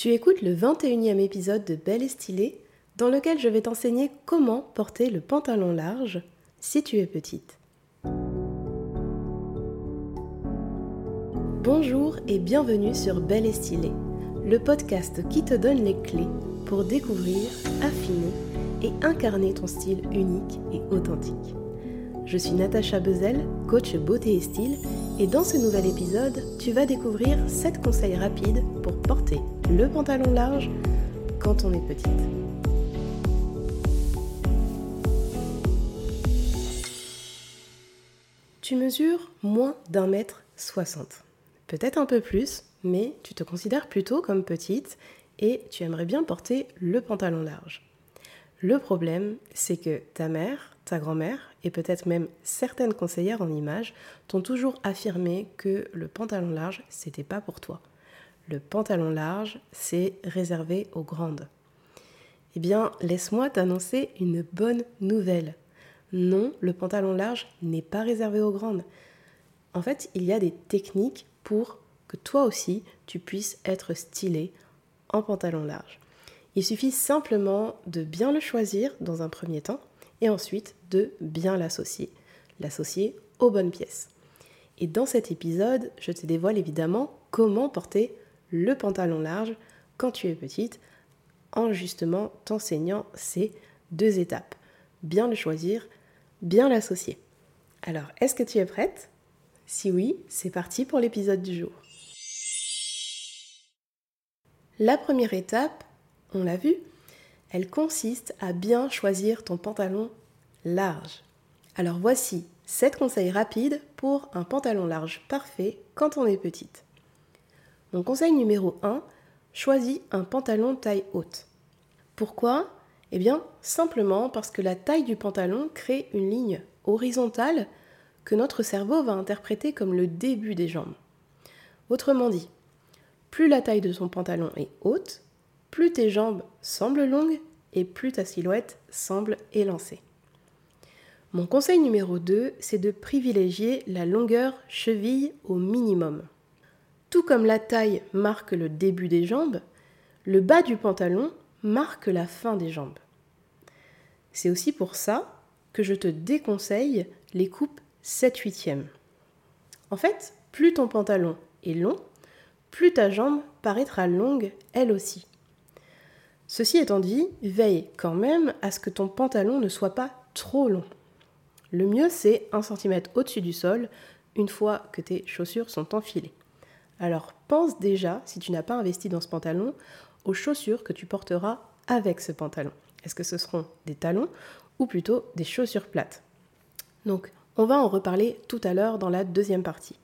Tu écoutes le 21e épisode de Belle et Stylée, dans lequel je vais t'enseigner comment porter le pantalon large si tu es petite. Bonjour et bienvenue sur Belle et Stylée, le podcast qui te donne les clés pour découvrir, affiner et incarner ton style unique et authentique. Je suis Natacha Bezel, coach beauté et style, et dans ce nouvel épisode, tu vas découvrir 7 conseils rapides pour porter le pantalon large quand on est petite. Tu mesures moins d'un mètre soixante. Peut-être un peu plus, mais tu te considères plutôt comme petite et tu aimerais bien porter le pantalon large. Le problème, c'est que ta mère, ta grand-mère et peut-être même certaines conseillères en images t'ont toujours affirmé que le pantalon large, c'était pas pour toi. Le pantalon large, c'est réservé aux grandes. Eh bien, laisse-moi t'annoncer une bonne nouvelle. Non, le pantalon large n'est pas réservé aux grandes. En fait, il y a des techniques pour que toi aussi, tu puisses être stylé en pantalon large. Il suffit simplement de bien le choisir dans un premier temps et ensuite de bien l'associer, l'associer aux bonnes pièces. Et dans cet épisode, je te dévoile évidemment comment porter le pantalon large quand tu es petite en justement t'enseignant ces deux étapes. Bien le choisir, bien l'associer. Alors, est-ce que tu es prête? Si oui, c'est parti pour l'épisode du jour. La première étape, on l'a vu, elle consiste à bien choisir ton pantalon large. Alors voici 7 conseils rapides pour un pantalon large parfait quand on est petite. Mon conseil numéro 1, choisis un pantalon taille haute. Pourquoi? Eh bien, simplement parce que la taille du pantalon crée une ligne horizontale que notre cerveau va interpréter comme le début des jambes. Autrement dit, plus la taille de ton pantalon est haute, plus tes jambes semblent longues et plus ta silhouette semble élancée. Mon conseil numéro 2, c'est de privilégier la longueur cheville au minimum. Tout comme la taille marque le début des jambes, le bas du pantalon marque la fin des jambes. C'est aussi pour ça que je te déconseille les coupes 7-8e. En fait, plus ton pantalon est long, plus ta jambe paraîtra longue elle aussi. Ceci étant dit, veille quand même à ce que ton pantalon ne soit pas trop long. Le mieux, c'est 1 cm au-dessus du sol, une fois que tes chaussures sont enfilées. Alors pense déjà, si tu n'as pas investi dans ce pantalon, aux chaussures que tu porteras avec ce pantalon. Est-ce que ce seront des talons ou plutôt des chaussures plates? Donc, on va en reparler tout à l'heure dans la deuxième partie.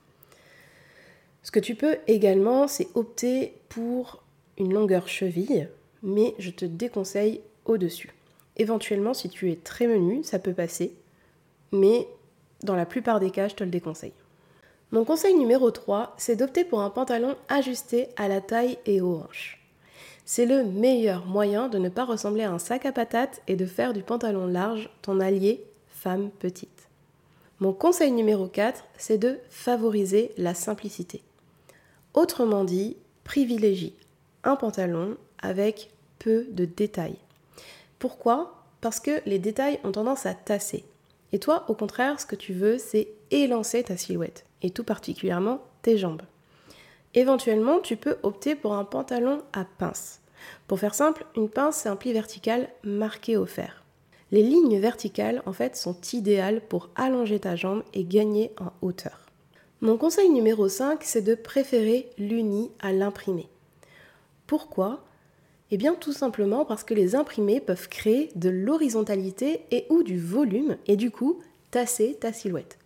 Ce que tu peux également, c'est opter pour une longueur cheville, mais je te déconseille au-dessus. Éventuellement, si tu es très menu, ça peut passer, mais dans la plupart des cas, je te le déconseille. Mon conseil numéro 3, c'est d'opter pour un pantalon ajusté à la taille et aux hanches. C'est le meilleur moyen de ne pas ressembler à un sac à patates et de faire du pantalon large ton allié femme petite. Mon conseil numéro 4, c'est de favoriser la simplicité. Autrement dit, privilégie un pantalon avec peu de détails. Pourquoi? Parce que les détails ont tendance à tasser. Et toi, au contraire, ce que tu veux, c'est élancer ta silhouette, et tout particulièrement tes jambes. Éventuellement, tu peux opter pour un pantalon à pince. Pour faire simple, une pince, c'est un pli vertical marqué au fer. Les lignes verticales, en fait, sont idéales pour allonger ta jambe et gagner en hauteur. Mon conseil numéro 5, c'est de préférer l'uni à l'imprimé. Pourquoi? Eh bien tout simplement parce que les imprimés peuvent créer de l'horizontalité et ou du volume et du coup tasser ta silhouette.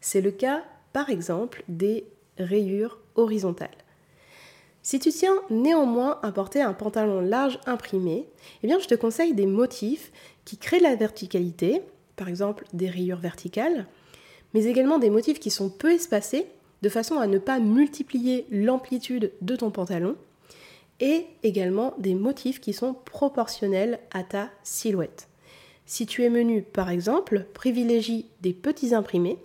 C'est le cas par exemple des rayures horizontales. Si tu tiens néanmoins à porter un pantalon large imprimé, eh bien je te conseille des motifs qui créent la verticalité, par exemple des rayures verticales, mais également des motifs qui sont peu espacés, de façon à ne pas multiplier l'amplitude de ton pantalon, et également des motifs qui sont proportionnels à ta silhouette. Si tu es menu par exemple, privilégie des petits imprimés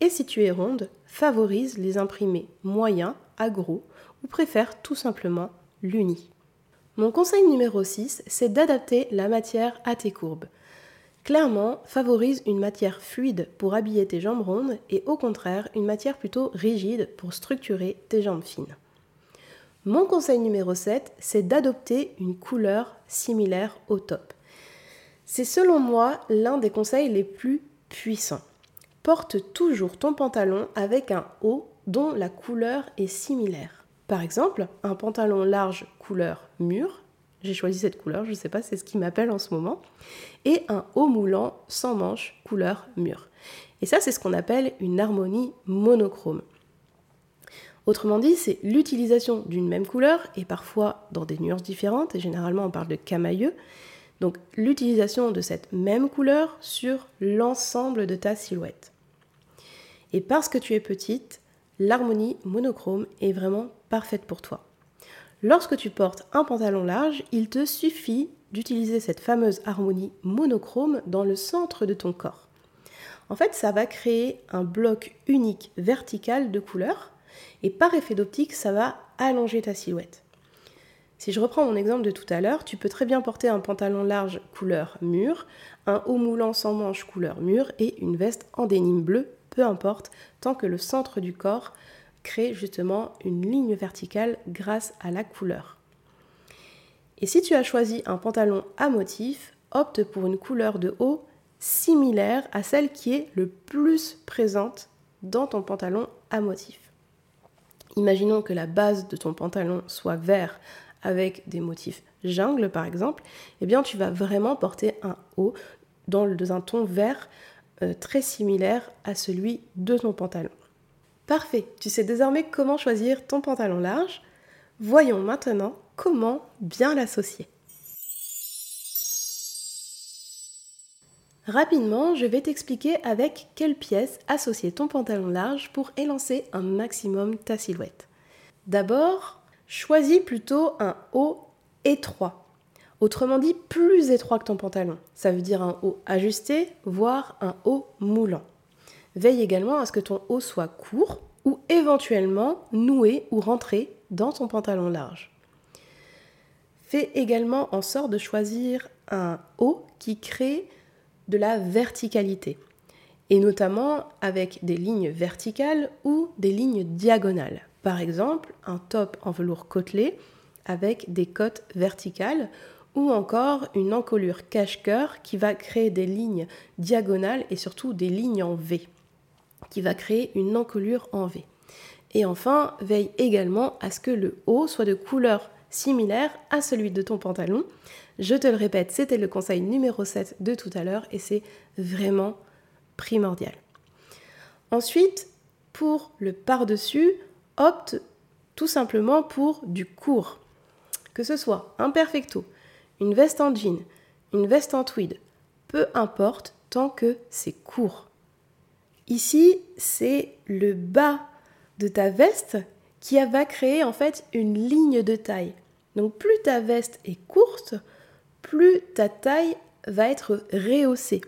et si tu es ronde, favorise les imprimés moyens à gros ou préfère tout simplement l'uni. Mon conseil numéro 6, c'est d'adapter la matière à tes courbes. Clairement, favorise une matière fluide pour habiller tes jambes rondes et au contraire une matière plutôt rigide pour structurer tes jambes fines. Mon conseil numéro 7, c'est d'adopter une couleur similaire au top. C'est selon moi l'un des conseils les plus puissants. Porte toujours ton pantalon avec un haut dont la couleur est similaire. Par exemple, un pantalon large couleur mûr, j'ai choisi cette couleur, je ne sais pas, c'est ce qui m'appelle en ce moment, et un haut moulant sans manches couleur mûr. Et ça, c'est ce qu'on appelle une harmonie monochrome. Autrement dit, c'est l'utilisation d'une même couleur, et parfois dans des nuances différentes, et généralement on parle de camailleux, donc l'utilisation de cette même couleur sur l'ensemble de ta silhouette. Et parce que tu es petite, l'harmonie monochrome est vraiment parfaite pour toi. Lorsque tu portes un pantalon large, il te suffit d'utiliser cette fameuse harmonie monochrome dans le centre de ton corps. En fait, ça va créer un bloc unique vertical de couleurs et par effet d'optique, ça va allonger ta silhouette. Si je reprends mon exemple de tout à l'heure, tu peux très bien porter un pantalon large couleur mûr, un haut moulant sans manches couleur mûr et une veste en dénime bleu, peu importe, tant que le centre du corps crée justement une ligne verticale grâce à la couleur. Et si tu as choisi un pantalon à motif, opte pour une couleur de haut similaire à celle qui est le plus présente dans ton pantalon à motif. Imaginons que la base de ton pantalon soit vert avec des motifs jungle par exemple, eh bien tu vas vraiment porter un haut dans, un ton vert euh, très similaire à celui de ton pantalon. Parfait, tu sais désormais comment choisir ton pantalon large. Voyons maintenant comment bien l'associer. Rapidement, je vais t'expliquer avec quelle pièce associer ton pantalon large pour élancer un maximum ta silhouette. D'abord, choisis plutôt un haut étroit. Autrement dit, plus étroit que ton pantalon. Ça veut dire un haut ajusté, voire un haut moulant. Veille également à ce que ton haut soit court ou éventuellement noué ou rentré dans ton pantalon large. Fais également en sorte de choisir un haut qui crée de la verticalité, et notamment avec des lignes verticales ou des lignes diagonales. Par exemple, un top en velours côtelé avec des côtes verticales ou encore une encolure cache-cœur qui va créer des lignes diagonales et surtout des lignes en V, qui va créer une encolure en V. Et enfin, veille également à ce que le haut soit de couleur similaire à celui de ton pantalon. Je te le répète, c'était le conseil numéro 7 de tout à l'heure et c'est vraiment primordial. Ensuite, pour le par-dessus, opte tout simplement pour du court. Que ce soit un perfecto, une veste en jean, une veste en tweed, peu importe tant que c'est court. Ici, c'est le bas de ta veste qui va créer en fait une ligne de taille. Donc plus ta veste est courte, plus ta taille va être rehaussée.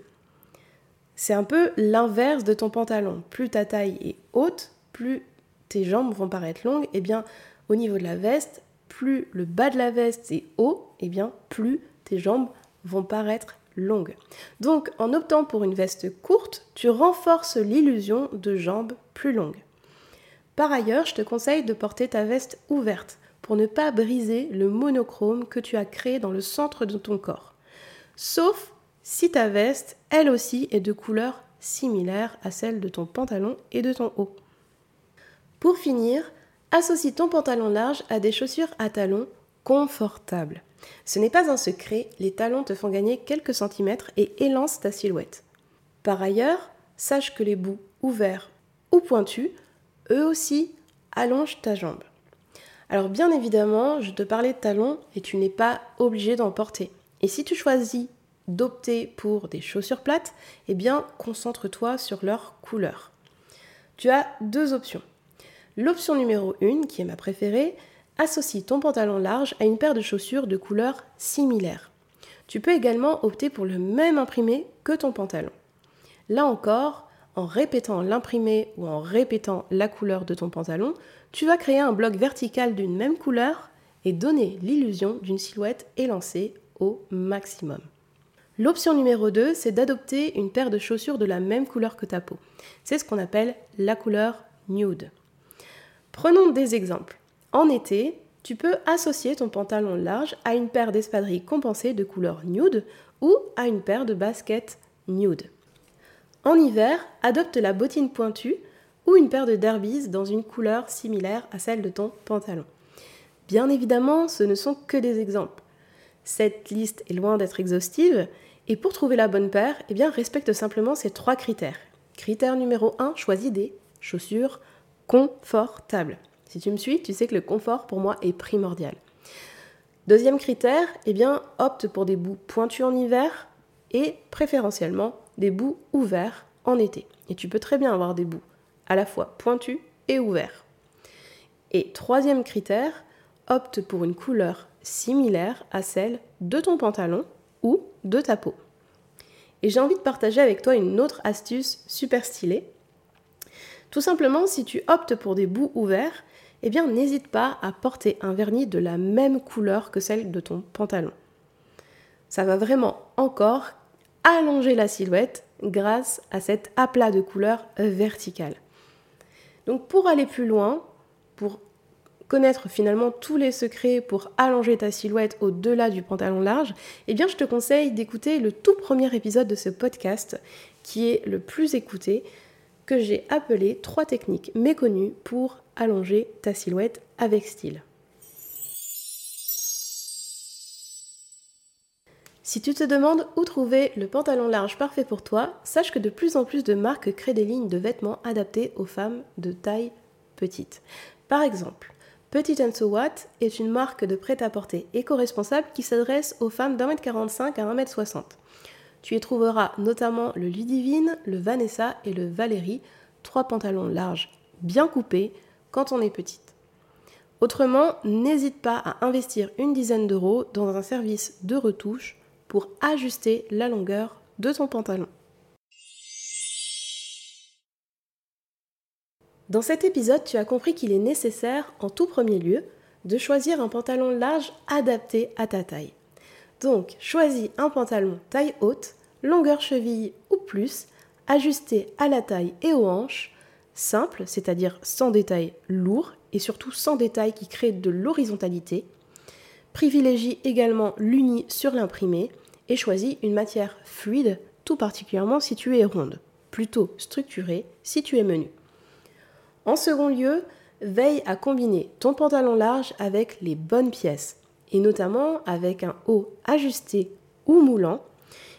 C'est un peu l'inverse de ton pantalon. Plus ta taille est haute, plus tes jambes vont paraître longues, et eh bien au niveau de la veste, plus le bas de la veste est haut, et eh bien plus tes jambes vont paraître longues. Donc en optant pour une veste courte, tu renforces l'illusion de jambes plus longues. Par ailleurs, je te conseille de porter ta veste ouverte pour ne pas briser le monochrome que tu as créé dans le centre de ton corps. Sauf si ta veste, elle aussi, est de couleur similaire à celle de ton pantalon et de ton haut. Pour finir, associe ton pantalon large à des chaussures à talons confortables. Ce n'est pas un secret, les talons te font gagner quelques centimètres et élancent ta silhouette. Par ailleurs, sache que les bouts ouverts ou pointus, eux aussi, allongent ta jambe. Alors bien évidemment, je te parlais de talons et tu n'es pas obligé d'en porter. Et si tu choisis d'opter pour des chaussures plates, eh bien concentre-toi sur leur couleur. Tu as deux options. L'option numéro 1, qui est ma préférée, associe ton pantalon large à une paire de chaussures de couleur similaire. Tu peux également opter pour le même imprimé que ton pantalon. Là encore, en répétant l'imprimé ou en répétant la couleur de ton pantalon, tu vas créer un bloc vertical d'une même couleur et donner l'illusion d'une silhouette élancée au maximum. L'option numéro 2, c'est d'adopter une paire de chaussures de la même couleur que ta peau. C'est ce qu'on appelle la couleur nude. Prenons des exemples. En été, tu peux associer ton pantalon large à une paire d'espadrilles compensées de couleur nude ou à une paire de baskets nude. En hiver, adopte la bottine pointue ou une paire de derbies dans une couleur similaire à celle de ton pantalon. Bien évidemment, ce ne sont que des exemples. Cette liste est loin d'être exhaustive et pour trouver la bonne paire, eh bien, respecte simplement ces trois critères. Critère numéro 1, choisis des chaussures confortables. Si tu me suis, tu sais que le confort pour moi est primordial. Deuxième critère, eh bien, opte pour des bouts pointus en hiver et préférentiellement des bouts ouverts en été. Et tu peux très bien avoir des bouts à la fois pointus et ouverts. Et troisième critère, opte pour une couleur similaire à celle de ton pantalon ou de ta peau. Et j'ai envie de partager avec toi une autre astuce super stylée. Tout simplement, si tu optes pour des bouts ouverts, eh bien n'hésite pas à porter un vernis de la même couleur que celle de ton pantalon. Ça va vraiment encore allonger la silhouette grâce à cet aplat de couleur verticale. Donc pour aller plus loin, pour connaître finalement tous les secrets pour allonger ta silhouette au-delà du pantalon large, eh bien je te conseille d'écouter le tout premier épisode de ce podcast qui est le plus écouté que j'ai appelé trois techniques méconnues pour allonger ta silhouette avec style. Si tu te demandes où trouver le pantalon large parfait pour toi, sache que de plus en plus de marques créent des lignes de vêtements adaptés aux femmes de taille petite. Par exemple, Petit So What est une marque de prêt-à-porter éco-responsable qui s'adresse aux femmes d'un mètre 45 à 1 mètre 60. Tu y trouveras notamment le Ludivine, le Vanessa et le Valérie, trois pantalons larges, bien coupés quand on est petite. Autrement, n'hésite pas à investir une dizaine d'euros dans un service de retouche pour ajuster la longueur de ton pantalon. Dans cet épisode, tu as compris qu'il est nécessaire, en tout premier lieu, de choisir un pantalon large adapté à ta taille. Donc, choisis un pantalon taille haute, longueur cheville ou plus, ajusté à la taille et aux hanches, simple, c'est-à-dire sans détails lourds et surtout sans détails qui créent de l'horizontalité. Privilégie également l'uni sur l'imprimé et choisis une matière fluide, tout particulièrement si tu es ronde, plutôt structurée si tu es menu. En second lieu, veille à combiner ton pantalon large avec les bonnes pièces, et notamment avec un haut ajusté ou moulant,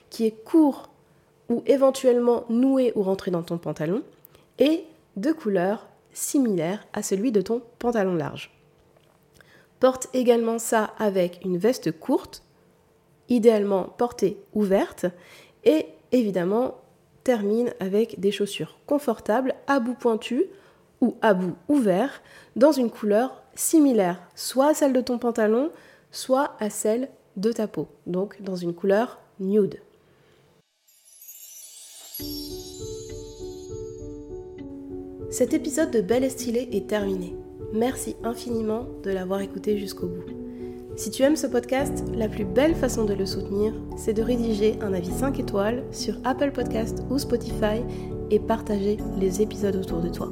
qui est court ou éventuellement noué ou rentré dans ton pantalon, et de couleur similaire à celui de ton pantalon large. Porte également ça avec une veste courte, idéalement portée ouverte, et évidemment termine avec des chaussures confortables à bout pointu ou à bout ouvert dans une couleur similaire, soit à celle de ton pantalon, soit à celle de ta peau, donc dans une couleur nude. Cet épisode de Belle et Stylée est terminé. Merci infiniment de l'avoir écouté jusqu'au bout. Si tu aimes ce podcast, la plus belle façon de le soutenir, c'est de rédiger un avis 5 étoiles sur Apple Podcast ou Spotify et partager les épisodes autour de toi.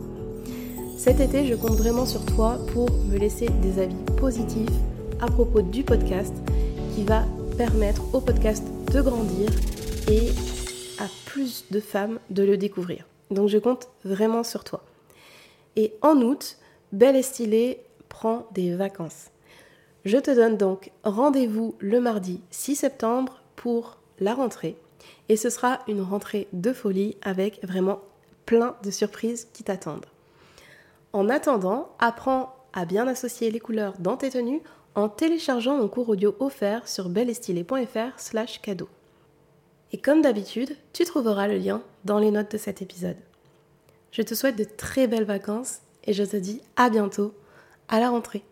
Cet été, je compte vraiment sur toi pour me laisser des avis positifs à propos du podcast qui va permettre au podcast de grandir et à plus de femmes de le découvrir. Donc je compte vraiment sur toi. Et en août, Belle et Stylée prend des vacances. Je te donne donc rendez-vous le mardi 6 septembre pour la rentrée. Et ce sera une rentrée de folie avec vraiment plein de surprises qui t'attendent. En attendant, apprends à bien associer les couleurs dans tes tenues en téléchargeant mon cours audio offert sur belestylé.fr slash cadeau. Et comme d'habitude, tu trouveras le lien dans les notes de cet épisode. Je te souhaite de très belles vacances et je te dis à bientôt à la rentrée.